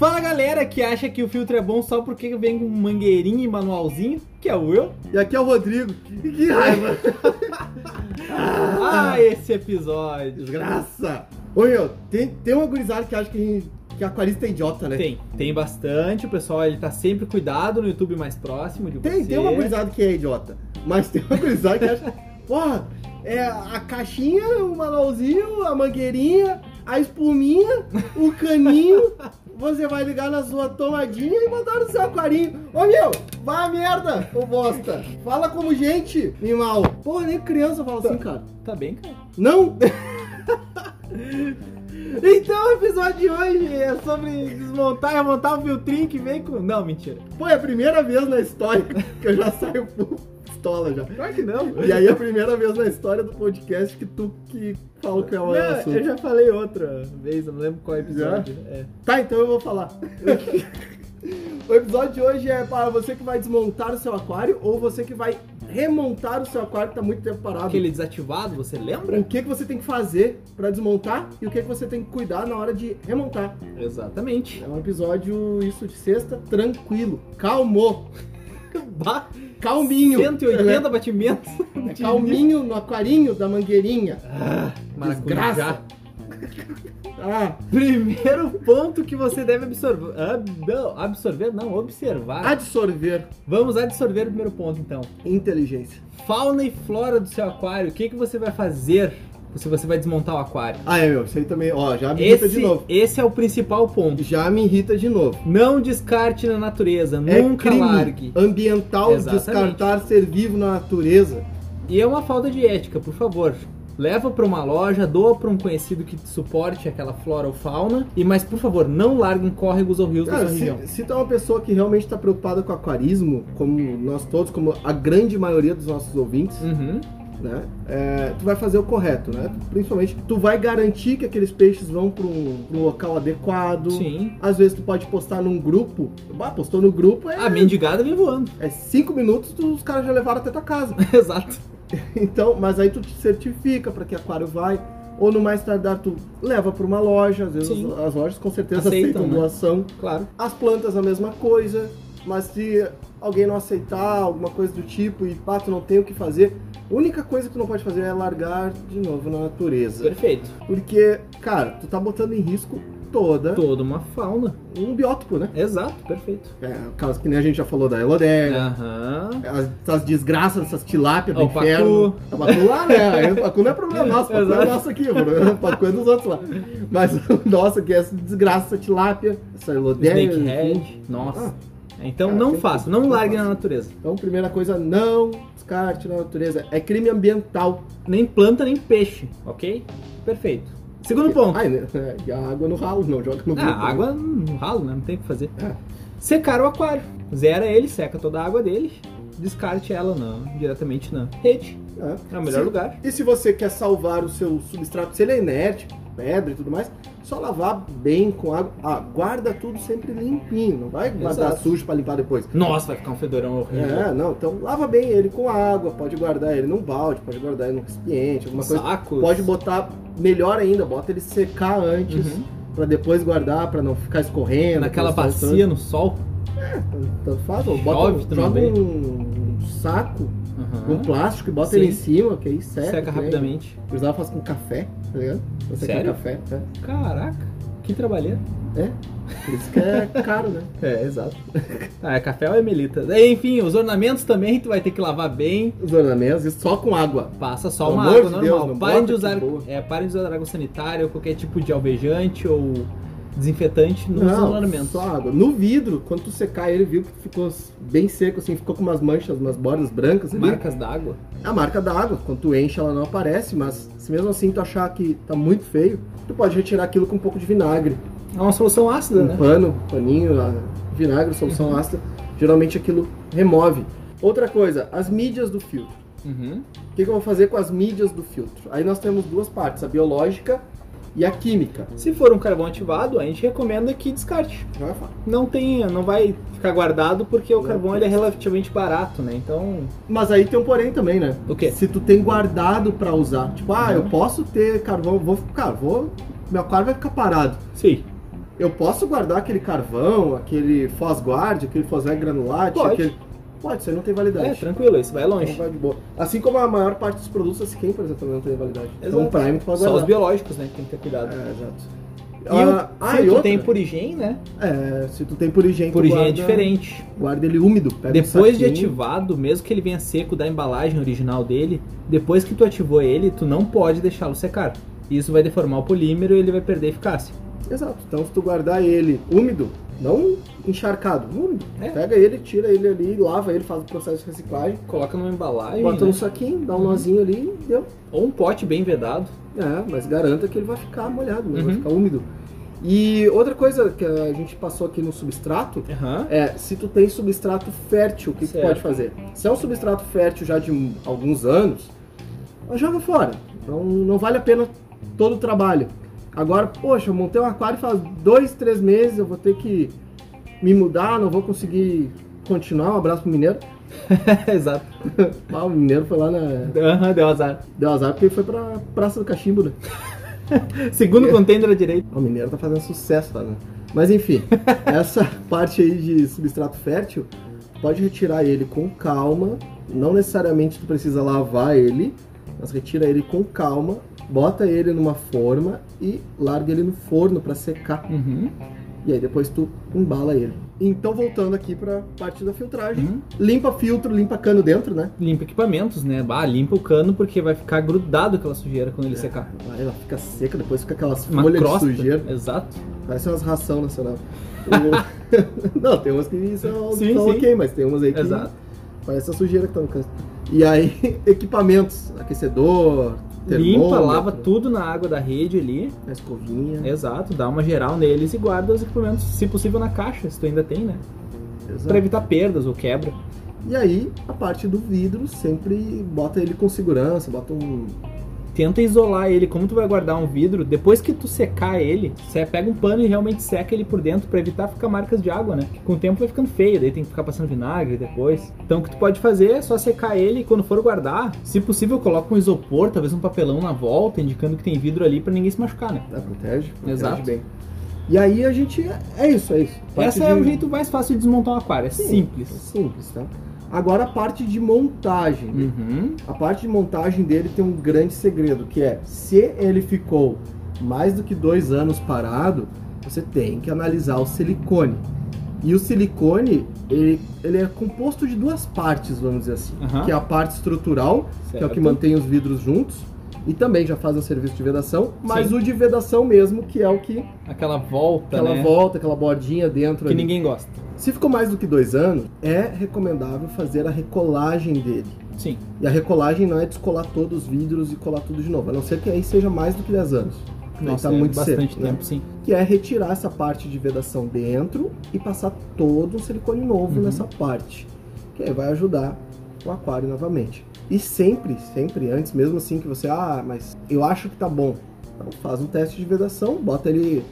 Fala galera que acha que o filtro é bom só porque vem com mangueirinha e manualzinho, que é o eu. E aqui é o Rodrigo. Que, que raiva! Ah, esse episódio. Desgraça! Ô meu, tem, tem uma gurizada que acha que, a gente- que aquarista é idiota, né? Tem, tem bastante. O pessoal ele tá sempre cuidado no YouTube mais próximo de Tem, você. tem uma gurizada que é idiota. Mas tem uma gurizada que acha. Porra, é a caixinha, o manualzinho, a mangueirinha, a espuminha, o caninho. Você vai ligar na sua tomadinha e botar no seu aquarinho. Ô meu, vai a merda, ô bosta. Fala como gente, animal. Porra, nem criança fala assim, cara. Tá bem, cara. Não? Então o episódio de hoje é sobre desmontar e montar um filtrinho que vem com. Não, mentira. Pô, é a primeira vez na história que eu já saio full pistola já. Claro que não. E aí é a primeira vez na história do podcast que tu que fala que é o Não, assunto. eu já falei outra vez, eu não lembro qual episódio. É. Tá, então eu vou falar. o episódio de hoje é para você que vai desmontar o seu aquário ou você que vai remontar o seu aquário que tá muito tempo parado. Aquele desativado, você lembra? O que, que você tem que fazer para desmontar e o que, que você tem que cuidar na hora de remontar. Exatamente. É um episódio, isso de sexta, tranquilo. Calmo. Bah, Calminho. 180 batimentos. É calminho no aquarinho da mangueirinha. Ah, Desgraça. Ah, Primeiro ponto que você deve absorver. ab- não, absorver, não, observar. absorver Vamos absorver o primeiro ponto então. inteligência. Fauna e flora do seu aquário. O que, que você vai fazer se você vai desmontar o aquário? Ah, é, meu, isso aí também, ó, já me irrita de novo. esse é o principal ponto. Já me irrita de novo. Não descarte na natureza, É nunca crime largue. ambiental Exatamente. descartar ser vivo na natureza. E é uma falta de ética, por favor. Leva para uma loja, doa para um conhecido que suporte aquela flora ou fauna. E mas por favor, não largue em córregos ou rios da Cara, sua região. se, se tu é uma pessoa que realmente está preocupada com aquarismo, como nós todos, como a grande maioria dos nossos ouvintes, Uhum. Né? é, tu vai fazer o correto, né? Principalmente, tu vai garantir que aqueles peixes vão para um, um local adequado. Sim. Às vezes tu pode postar num grupo. Bah, postou no grupo, é, A mendigada vem voando. é cinco minutos, tu- os caras já levaram até tua casa. Exato. Então, mas aí tu te certifica para que aquário vai. Ou no mais tardar tu leva para uma loja, às vezes Sim. as lojas com certeza Aceitam, aceitam, né? doação. Claro. As plantas a mesma coisa, mas se alguém não aceitar, alguma coisa do tipo, e pá, tu não tem o que fazer, a única coisa que tu não pode fazer é largar de novo na natureza. Perfeito. Porque, cara, tu tá botando em risco toda Toda uma fauna. um biótopo, né? Exato, perfeito. É, o caso que nem a gente já falou da Elodega, Aham. as, essas desgraças dessas tilápias do O inferno. O pacu lá, né? O pacu não é problema nosso, o pacu é nosso aqui, mano. O pacu é dos outros lá. Mas o nosso aqui é essa desgraça, essa tilápia, essa elodega. enfim. Snakehead. Nossa. Então Cara, não faça, não largue na natureza. Então, primeira coisa, não descarte na natureza. É crime ambiental. Nem planta, nem peixe, ok? Perfeito. Segundo ponto. Ai, né? É, e a água no ralo, não joga no Ah, grupo. água no ralo, né? Não tem o que fazer. É. Secar o aquário. Zera ele, seca toda a água dele. Descarte ela não, diretamente na rede. É. É o melhor Se- lugar. E se você quer salvar o seu substrato, se ele é inerte, pedra e tudo mais, só lavar bem com água. Ah, guarda tudo sempre limpinho, não vai guardar Exato. sujo pra limpar depois. Nossa, vai ficar um fedorão horrível. É, não, então lava bem ele com água, pode guardar ele num balde, pode guardar ele num recipiente, alguma coisa. Sacos. Pode botar, melhor ainda, bota ele secar antes, Uhum. pra depois guardar, pra não ficar escorrendo. Naquela bacia no sol. tanto- Tanto faz, ou bota, joga um, um saco Aham. com plástico e bota Sim. ele em cima, que aí seca. Seca rapidamente. Precisava fazer com café, tá ligado? Secar Sério? café. É. Caraca, que trabalheira. é. Por isso que é caro, né? É, exato. Ah, é café ou é melita? Daí, Enfim, os ornamentos também tu vai ter que lavar bem. Os ornamentos, e só com água. Passa só Pelo uma água de normal. Deus, não parem, bota de usar, é, parem de usar água sanitária ou qualquer tipo de alvejante ou desinfetante nos Não, só água. No vidro, quando tu secar ele, viu que ficou bem seco, assim, ficou com umas manchas, umas bordas brancas ali. Marcas d'água. É a marca da água. Quando tu enche, ela não aparece, mas se mesmo assim tu achar que tá muito feio, tu pode retirar aquilo com um pouco de vinagre. É uma solução ácida, Um né? pano, paninho, vinagre, solução ácida. Geralmente aquilo remove. Outra coisa, as mídias do filtro. Uhum. O que, que eu vou fazer com as mídias do filtro? Aí nós temos duas partes, a biológica e a química. Se for um carvão ativado, a gente recomenda que descarte. Não tem, não vai ficar guardado porque o carvão ele é relativamente barato, né? Então, Mas aí tem um porém também, né? O quê? Se tu tem guardado pra usar. Tipo, ah, eu Uhum. posso ter carvão, vou, cara, vou. Meu aquário vai ficar parado. sim. Eu posso guardar aquele carvão, aquele Fosguard, aquele Fosweg granulate, Pode. aquele. Pode, isso aí não tem validade. É, tranquilo, isso vai Então longe. vai de boa. Assim como a maior parte dos produtos da Siquem, por exemplo, também não tem validade. Então o Exato. Prime tu pode Só os guardar. biológicos, né, que tem que ter cuidado. É, exato. E Ah, o, ah, se e tu outra? tem purigen, né? É, se tu tem purigem, tu Purigen é guarda- diferente. Guarda ele úmido. Pega um Depois de ativado, mesmo que ele venha seco da embalagem original dele, depois que tu ativou ele, tu não pode deixá-lo secar. Isso vai deformar o polímero e ele vai perder eficácia. Exato. Então se tu guardar ele úmido, não encharcado, úmido. É. Pega ele, tira ele ali, lava ele, faz o processo de reciclagem, Coloca numa embalagem, bota né? saquinho, dá um Uhum. nozinho ali e deu. ou um pote bem vedado. É, mas garanta que ele vai ficar molhado, né? vai Uhum. ficar úmido. E outra coisa que a gente passou aqui no substrato Aham. é se tu tem substrato fértil, o que, que tu pode fazer? Se é um substrato fértil já de alguns anos, joga fora. Não, não vale a pena todo o trabalho. Agora, poxa, eu montei um aquário faz dois, três meses, eu vou ter que me mudar, não vou conseguir continuar. Um abraço pro Mineiro. Exato. Ah, o Mineiro foi lá na. Aham, deu azar. Deu azar porque ele foi pra Praça do Cachimbo, né? Segundo container à direita. O Mineiro tá fazendo sucesso lá, né? Mas enfim, essa parte aí de substrato fértil, pode retirar ele com calma. Não necessariamente tu precisa lavar ele, mas retira ele com calma, bota ele numa forma e larga ele no forno para secar. Uhum. E aí depois tu embala ele. Então voltando aqui pra parte da filtragem, Uhum. limpa filtro, limpa cano dentro, né? Limpa equipamentos, né? Bah, limpa o cano porque vai ficar grudado aquela sujeira quando ele secar. Aí ela fica seca, depois fica aquelas Uma folhas crosta. de sujeira. Exato. Parece umas ração nacional. O- não, tem umas que são, Sim, são sim. ok, mas tem umas aí que Exato. parece a sujeira que tá no canto. E aí, equipamentos, aquecedor, Limpa, lava tudo na água da rede ali. a escovinha. Exato, dá uma geral neles e guarda os equipamentos, se possível, na caixa, se tu ainda tem, né? Exato. Pra evitar perdas ou quebra. E aí, a parte do vidro, sempre bota ele com segurança, bota um... Tenta isolar ele, como tu vai guardar um vidro, depois que tu secar ele, você pega um pano e realmente seca ele por dentro pra evitar ficar marcas de água, né? Que com o tempo vai ficando feio, daí tem que ficar passando vinagre depois. Então o que tu pode fazer é só secar ele e quando for guardar, se possível, coloca um isopor, talvez um papelão na volta, indicando que tem vidro ali pra ninguém se machucar, né? né, protege, protege Exato. bem. E aí a gente... É isso, é isso. Parte Esse é de- o jeito mais fácil de desmontar um aquário, é Sim, simples. é simples, tá? Agora a parte de montagem. Uhum. A parte de montagem dele tem um grande segredo, que é se ele ficou mais do que dois anos parado, você tem que analisar o silicone. E o silicone, ele, ele é composto de duas partes, vamos dizer assim. Aham. Que é a parte estrutural, que é o que Certo. mantém os vidros juntos, e também já faz o serviço de vedação, mas Sim. o de vedação mesmo, que é o que Aquela volta, aquela né? volta, aquela bordinha dentro Que ali. ninguém gosta. Se ficou mais do que dois anos, é recomendável fazer a recolagem dele. Sim. E a recolagem não é descolar todos os vidros e colar tudo de novo, a não ser que aí seja mais do que 10 anos. Nossa, tá é muito bastante seco, né? tempo, sim. Que é retirar essa parte de vedação dentro e passar todo um silicone novo Uhum. nessa parte. Que aí vai ajudar o aquário novamente. E sempre, sempre antes, mesmo assim que você, ah, mas eu acho que tá bom. Então faz um teste de vedação, bota ele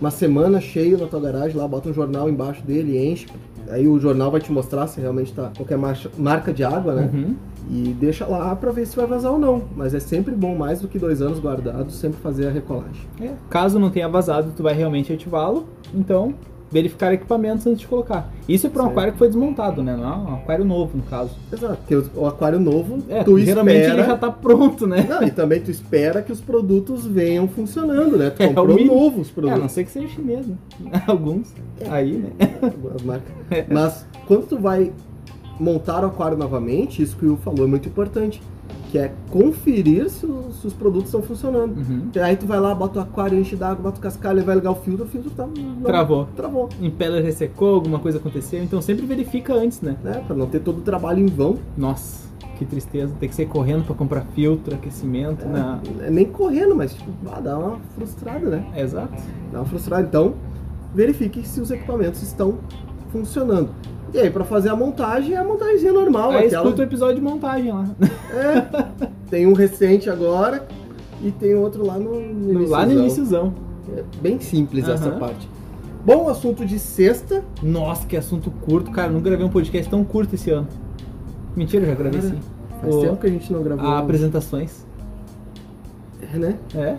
uma semana cheio na tua garagem lá, bota um jornal embaixo dele, enche. Aí o jornal vai te mostrar se realmente tá qualquer marcha- marca de água, né? Uhum. E deixa lá pra ver se vai vazar ou não. Mas é sempre bom, mais do que dois anos guardado, sempre fazer a recolagem. É, Caso não tenha vazado, tu vai realmente ativá-lo. Então, verificar equipamentos antes de colocar. Isso é para um aquário que foi desmontado, né? Não é um aquário novo, no caso. Exato, porque o- aquário novo, É, tu geralmente espera... ele já tá pronto, né? Não, e também tu espera que os produtos venham funcionando, né? Tu É, comprou mínimo. novos É, a produtos. não ser que seja chinês, né? Alguns. Aí, né? as marcas. Mas quando tu vai montar o aquário novamente, isso que o Will falou é muito importante, que é conferir se os, se os produtos estão funcionando. Uhum. Aí tu vai lá, bota o aquário, enche d'água, bota o cascalho, vai ligar o filtro, o filtro tá... não- Travou. Travou. Impeller ressecou, alguma coisa aconteceu. Então sempre verifica antes, né? Né? Pra não ter todo o trabalho em vão. Nossa, que tristeza. Tem que sair correndo para comprar filtro, aquecimento. né? É, nem correndo, mas tipo, ah, dá uma frustrada, né? É, exato. Dá uma frustrada. Então, verifique se os equipamentos estão funcionando. E aí, pra fazer a montagem, é a montagemzinha normal. Aí aquela... escuta o episódio de montagem lá. É, tem um recente agora e tem outro lá no, no lá no iniciozão. iníciozão. É bem simples essa Aham. parte. Bom, assunto de sexta. Nossa, que assunto curto, cara. Nunca gravei um podcast tão curto esse ano. Mentira, já gravei Cara, sim. Faz O- tempo que a gente não gravou. Ah, apresentações. É, né? É.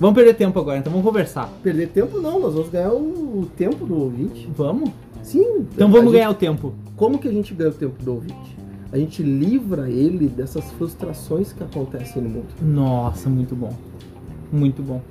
Vamos perder tempo agora, então vamos conversar. Perder tempo não, nós vamos ganhar o, o tempo do ouvinte. Vamos? Sim. Então vamos gente- ganhar o tempo. Como que a gente ganha o tempo do ouvinte? A gente livra ele dessas frustrações que acontecem no mundo. Nossa, muito bom. Muito bom.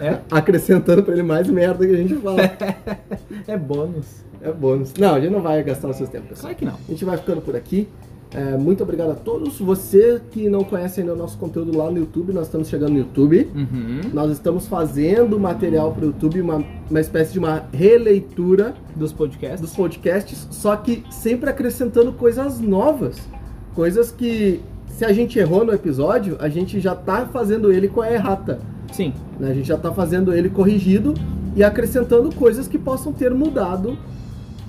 É? Acrescentando pra ele mais merda que a gente fala. É bônus. é bônus. Não, a gente não vai gastar o seu tempo, pessoal. Claro que não. A gente vai ficando por aqui. É, muito obrigado a todos. Você que não conhece ainda o nosso conteúdo lá no YouTube, nós estamos chegando no YouTube. Uhum. Nós estamos fazendo material para o YouTube, uma, uma espécie de uma releitura Dos podcasts. dos podcasts, só que sempre acrescentando coisas novas. Coisas que, se a gente errou no episódio, a gente já tá fazendo ele com a errata. Sim. né? A gente já tá fazendo ele corrigido e acrescentando coisas que possam ter mudado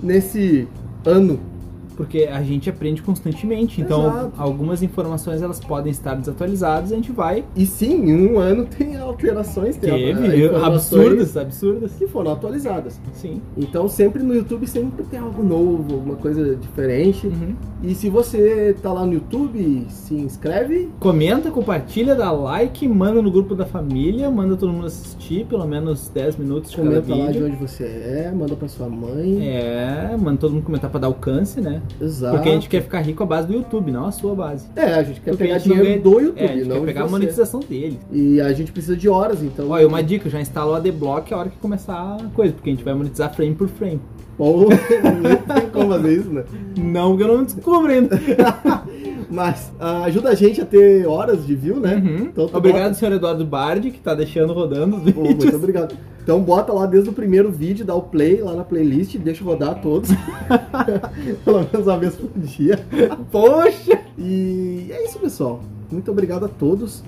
nesse ano. Porque a gente aprende constantemente. Então, Exato. algumas informações elas podem estar desatualizadas, a gente vai. E sim, em um ano tem alterações, tem Teve absurdas, absurdas. que foram atualizadas. Sim. Então sempre no YouTube sempre tem algo novo, alguma coisa diferente. Uhum. E se você tá lá no YouTube, se inscreve. Comenta, compartilha, dá like, manda no grupo da família, manda todo mundo assistir, pelo menos 10 minutos de cada Comenta lá de onde você é, manda pra sua mãe. É, manda todo mundo comentar pra dar alcance, né? Exato. Porque a gente quer ficar rico à base do YouTube, não a sua base. É, a gente quer Porque pegar gente dinheiro ganha- do YouTube, é, a gente não quer pegar a monetização dele. E a gente precisa de horas, então. Olha, uma dica, já instala o ADBlock a hora que começar a coisa, porque a gente vai monetizar frame por frame. Ou não tem como fazer isso, né? Não, porque eu não descubro ainda. Mas ah, ajuda a gente a ter horas de view, né? Uhum. Então, Obrigado, bota- senhor Eduardo Bardi, que tá deixando rodando os vídeos. muito obrigado. Então bota lá desde o primeiro vídeo, dá o play lá na playlist, deixa rodar todos. Pelo menos uma vez por dia. Poxa! E é isso, pessoal. Muito obrigado a todos.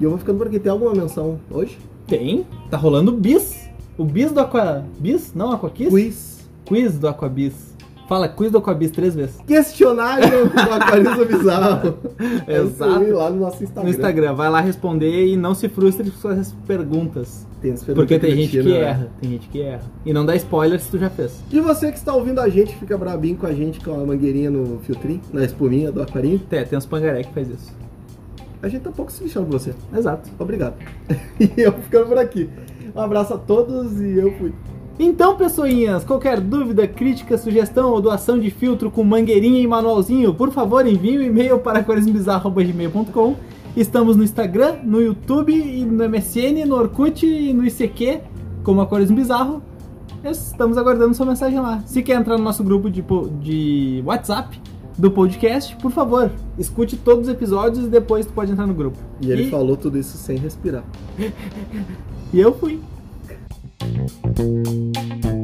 E eu vou ficando por aqui. Tem alguma menção hoje? Tem, tá rolando o bis. O bis do Aqua... Bis? Não, Aquakiss? Quiz. Quiz do Aquabis. Fala quiz do Aquabis três vezes. Questionário do Aquarismo Bizarro. É Exato. lá no nosso Instagram. No Instagram, vai lá responder e não se frustre com suas perguntas. Tem as Porque tem perguntas gente que né? erra, tem gente que erra. E não dá spoiler se tu já fez. E você que está ouvindo a gente, fica brabinho com a gente com a mangueirinha no filtrinho, na espuminha do aquarinho. É, tem uns pangaré que faz isso. A gente tá pouco se lixando por você. Exato. Obrigado. e eu ficando por aqui. Um abraço a todos e eu fui. Então, pessoinhas, qualquer dúvida, crítica, sugestão ou doação de filtro com mangueirinha e manualzinho, por favor, envie um e-mail para aquarismobizarro.gmail.com Estamos no Instagram, no YouTube, e no MSN, no Orkut e no ICQ, como Aquarismo Bizarro. Estamos aguardando sua mensagem lá. Se quer entrar no nosso grupo de, de WhatsApp do podcast, por favor, escute todos os episódios e depois tu pode entrar no grupo. E ele falou tudo isso sem respirar. E eu fui. Thank you.